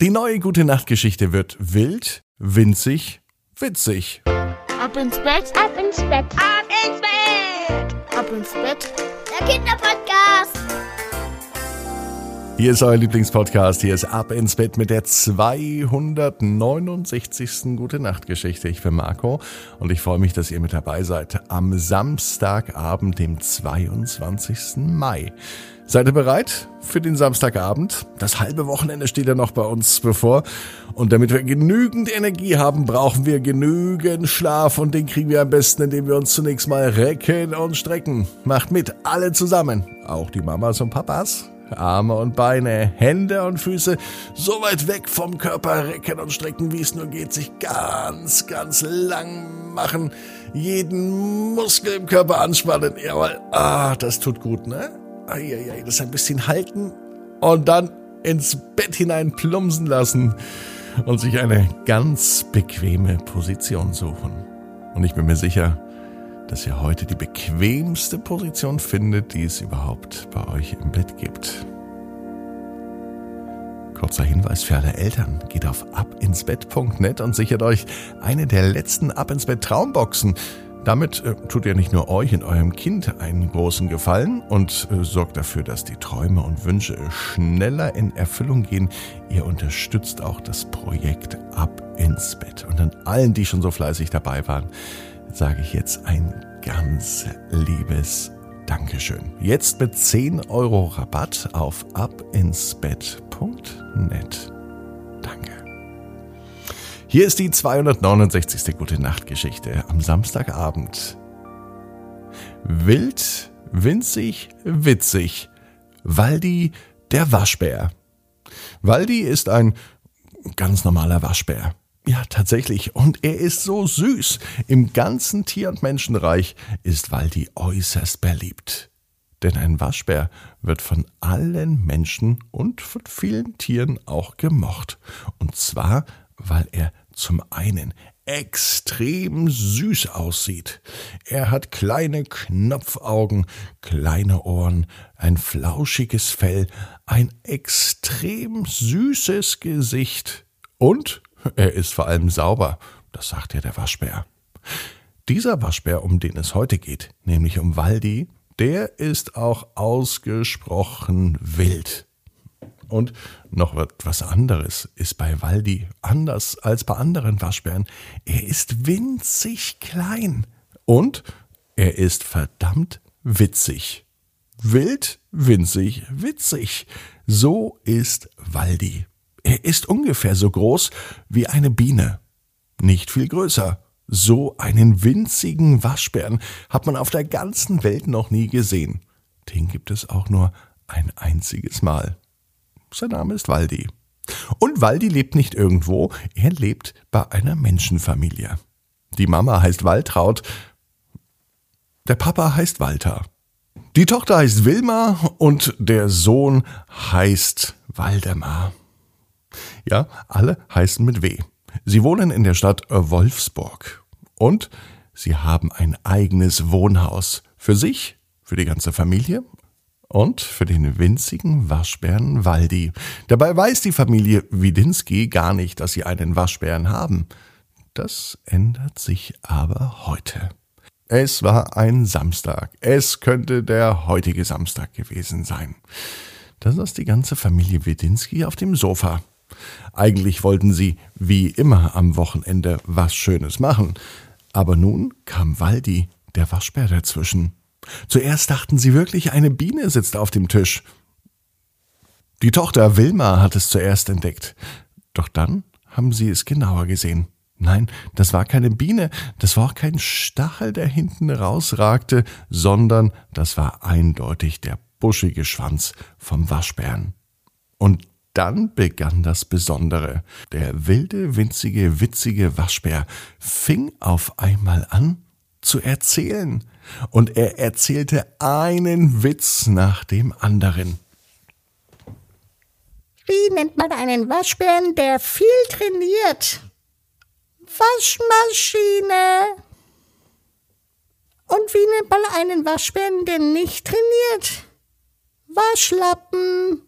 Die neue gute Nachtgeschichte wird wild, winzig, witzig. Ab ins Bett, ab ins Bett, ab ins Bett, ab ins Bett. Der Kinderpodcast. Hier ist euer Lieblingspodcast. Hier ist Ab ins Bett mit der 269. Gute Nachtgeschichte. Ich bin Marco und ich freue mich, dass ihr mit dabei seid am Samstagabend, dem 22. Mai. Seid ihr bereit für den Samstagabend? Das halbe Wochenende steht ja noch bei uns bevor. Und damit wir genügend Energie haben, brauchen wir genügend Schlaf. Und den kriegen wir am besten, indem wir uns zunächst mal recken und strecken. Macht mit, alle zusammen. Auch die Mamas und Papas. Arme und Beine, Hände und Füße so weit weg vom Körper recken und strecken, wie es nur geht, sich ganz, ganz lang machen, jeden Muskel im Körper anspannen. Jawohl, ah, das tut gut, ne? Eieiei, das ein bisschen halten und dann ins Bett hinein plumpsen lassen und sich eine ganz bequeme Position suchen. Und ich bin mir sicher, dass ihr heute die bequemste Position findet, die es überhaupt bei euch im Bett gibt. Kurzer Hinweis für alle Eltern. Geht auf abinsbett.net und sichert euch eine der letzten Ab ins Bett Traumboxen. Damit äh, tut ihr nicht nur euch und eurem Kind einen großen Gefallen und äh, sorgt dafür, dass die Träume und Wünsche schneller in Erfüllung gehen. Ihr unterstützt auch das Projekt Ab ins Bett. Und an allen, die schon so fleißig dabei waren, sage ich jetzt ein ganz liebes Dankeschön. Jetzt mit 10 Euro Rabatt auf abinsbett.net. Danke. Hier ist die 269. Gute Nacht Geschichte am Samstagabend. Wild, winzig, witzig. Waldi, der Waschbär. Waldi ist ein ganz normaler Waschbär. Ja, tatsächlich. Und er ist so süß. Im ganzen Tier- und Menschenreich ist Waldi äußerst beliebt. Denn ein Waschbär wird von allen Menschen und von vielen Tieren auch gemocht. Und zwar, weil er zum einen extrem süß aussieht. Er hat kleine Knopfaugen, kleine Ohren, ein flauschiges Fell, ein extrem süßes Gesicht und er ist vor allem sauber, das sagt ja der Waschbär. Dieser Waschbär, um den es heute geht, nämlich um Waldi, der ist auch ausgesprochen wild. Und noch etwas anderes ist bei Waldi anders als bei anderen Waschbären. Er ist winzig klein und er ist verdammt witzig. Wild, winzig, witzig. So ist Waldi. Er ist ungefähr so groß wie eine Biene. Nicht viel größer. So einen winzigen Waschbären hat man auf der ganzen Welt noch nie gesehen. Den gibt es auch nur ein einziges Mal. Sein Name ist Waldi. Und Waldi lebt nicht irgendwo, er lebt bei einer Menschenfamilie. Die Mama heißt Waltraud, der Papa heißt Walter. Die Tochter heißt Wilma und der Sohn heißt Waldemar. Ja, alle heißen mit W. Sie wohnen in der Stadt Wolfsburg. Und sie haben ein eigenes Wohnhaus. Für sich, für die ganze Familie und für den winzigen Waschbären Waldi. Dabei weiß die Familie Widinski gar nicht, dass sie einen Waschbären haben. Das ändert sich aber heute. Es war ein Samstag. Es könnte der heutige Samstag gewesen sein. Da saß die ganze Familie Widinski auf dem Sofa. Eigentlich wollten sie, wie immer am Wochenende, was Schönes machen. Aber nun kam Waldi, der Waschbär, dazwischen. Zuerst dachten sie wirklich, eine Biene sitzt auf dem Tisch. Die Tochter Wilma hat es zuerst entdeckt. Doch dann haben sie es genauer gesehen. Nein, das war keine Biene, das war auch kein Stachel, der hinten rausragte, sondern das war eindeutig der buschige Schwanz vom Waschbären. Und dann begann das Besondere. Der wilde, winzige, witzige Waschbär fing auf einmal an zu erzählen. Und er erzählte einen Witz nach dem anderen. Wie nennt man einen Waschbären, der viel trainiert? Waschmaschine. Und wie nennt man einen Waschbären, der nicht trainiert? Waschlappen.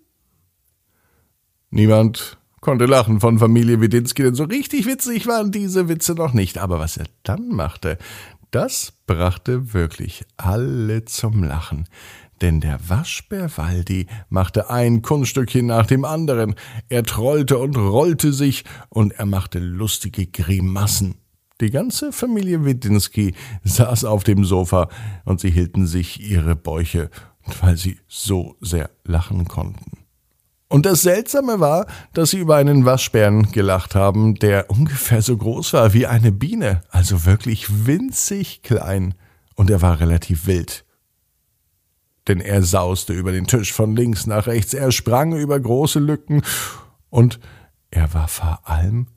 Niemand konnte lachen von Familie Widinski, denn so richtig witzig waren diese Witze noch nicht. Aber was er dann machte, das brachte wirklich alle zum Lachen. Denn der Waschbär Waldi machte ein Kunststückchen nach dem anderen. Er trollte und rollte sich und er machte lustige Grimassen. Die ganze Familie Widinski saß auf dem Sofa und sie hielten sich ihre Bäuche, weil sie so sehr lachen konnten. Und das Seltsame war, dass sie über einen Waschbären gelacht haben, der ungefähr so groß war wie eine Biene, also wirklich winzig klein. Und er war relativ wild. Denn er sauste über den Tisch von links nach rechts, er sprang über große Lücken und er war vor allem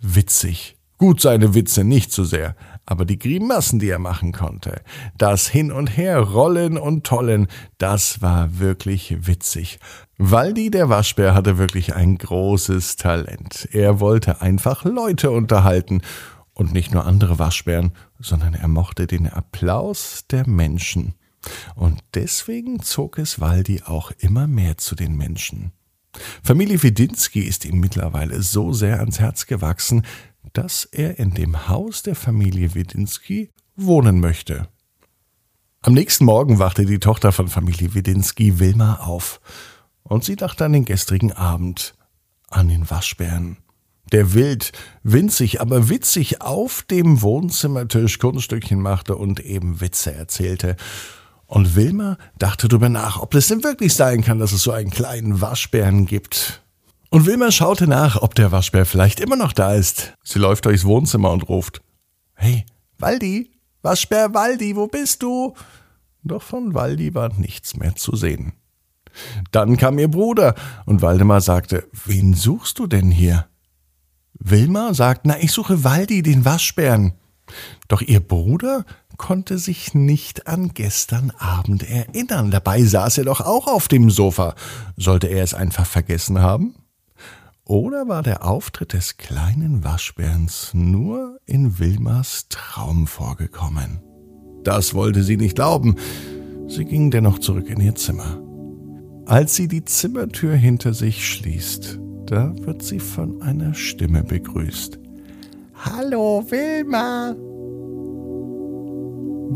witzig. Gut seine Witze nicht so sehr, aber die Grimassen, die er machen konnte, das Hin und Her, Rollen und Tollen, das war wirklich witzig. Waldi der Waschbär hatte wirklich ein großes Talent. Er wollte einfach Leute unterhalten und nicht nur andere Waschbären, sondern er mochte den Applaus der Menschen. Und deswegen zog es Waldi auch immer mehr zu den Menschen. Familie Widinski ist ihm mittlerweile so sehr ans Herz gewachsen, dass er in dem Haus der Familie Widinski wohnen möchte. Am nächsten Morgen wachte die Tochter von Familie Widinski, Wilma, auf und sie dachte an den gestrigen Abend, an den Waschbären, der wild, winzig, aber witzig auf dem Wohnzimmertisch Kunststückchen machte und eben Witze erzählte. Und Wilma dachte darüber nach, ob es denn wirklich sein kann, dass es so einen kleinen Waschbären gibt. Und Wilma schaute nach, ob der Waschbär vielleicht immer noch da ist. Sie läuft durchs Wohnzimmer und ruft: Hey, Waldi, Waschbär Waldi, wo bist du? Doch von Waldi war nichts mehr zu sehen. Dann kam ihr Bruder und Waldemar sagte: Wen suchst du denn hier? Wilma sagt: Na, ich suche Waldi, den Waschbären. Doch ihr Bruder konnte sich nicht an gestern Abend erinnern. Dabei saß er doch auch auf dem Sofa. Sollte er es einfach vergessen haben? Oder war der Auftritt des kleinen Waschbärens nur in Wilmers Traum vorgekommen? Das wollte sie nicht glauben. Sie ging dennoch zurück in ihr Zimmer. Als sie die Zimmertür hinter sich schließt, da wird sie von einer Stimme begrüßt. Hallo, Wilma.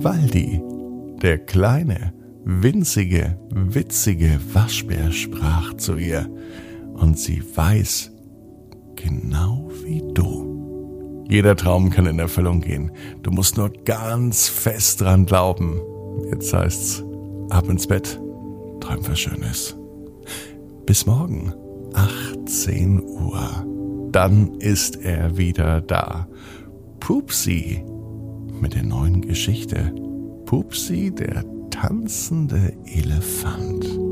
Waldi, der kleine, winzige, witzige Waschbär sprach zu ihr und sie weiß, genau wie du. Jeder Traum kann in Erfüllung gehen. Du musst nur ganz fest dran glauben. Jetzt heißt's, ab ins Bett, träum was Schönes. Bis morgen, 18 Uhr. Dann ist er wieder da. Pupsi mit der neuen Geschichte. Pupsi, der tanzende Elefant.